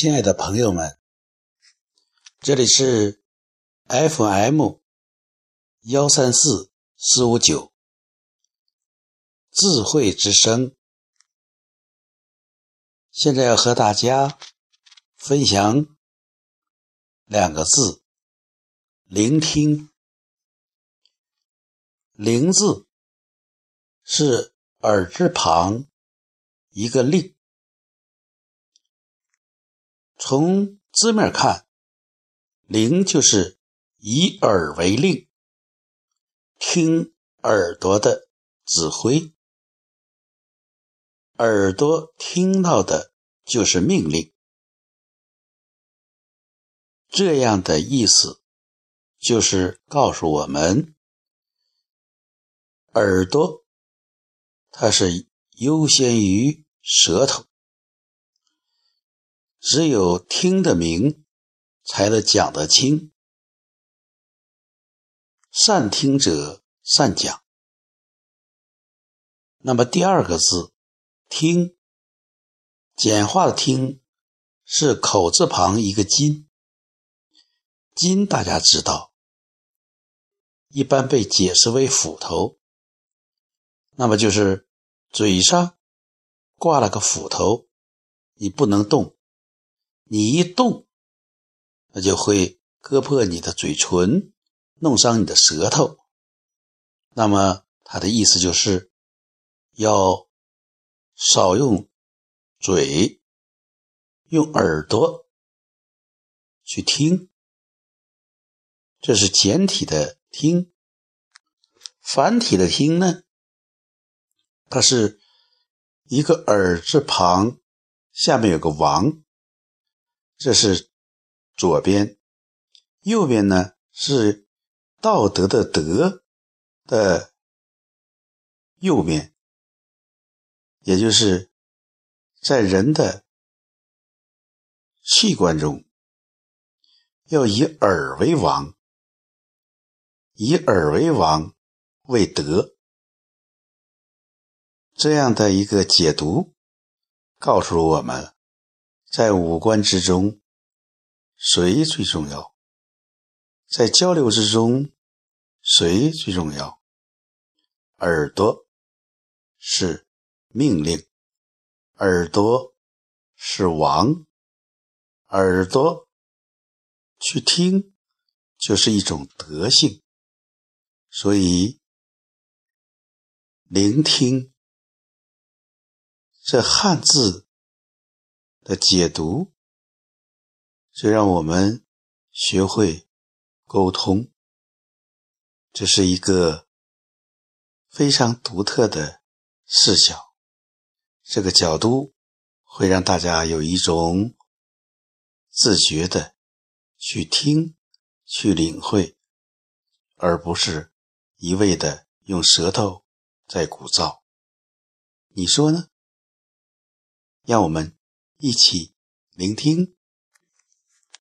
亲爱的朋友们，这里是 FM 幺三四四五九智慧之声。现在要和大家分享两个字：聆听。聆字是耳字旁一个令。从字面看，“铃”就是以耳为令，听耳朵的指挥，耳朵听到的就是命令。这样的意思就是告诉我们，耳朵它是优先于舌头。只有听得明，才能讲得清。善听者善讲。那么第二个字“听”，简化的“听”是口字旁一个“金”。金大家知道，一般被解释为斧头。那么就是嘴上挂了个斧头，你不能动。你一动，那就会割破你的嘴唇，弄伤你的舌头。那么他的意思就是要少用嘴，用耳朵去听。这是简体的“听”，繁体的“听”呢，它是一个耳字旁，下面有个王。这是左边，右边呢是道德的“德”的右边，也就是在人的器官中要以耳为王，以耳为王为德，这样的一个解读告诉我们。在五官之中，谁最重要？在交流之中，谁最重要？耳朵是命令，耳朵是王，耳朵去听就是一种德性，所以聆听这汉字。的解读，就让我们学会沟通。这是一个非常独特的视角，这个角度会让大家有一种自觉的去听、去领会，而不是一味的用舌头在鼓噪。你说呢？让我们。一起聆听。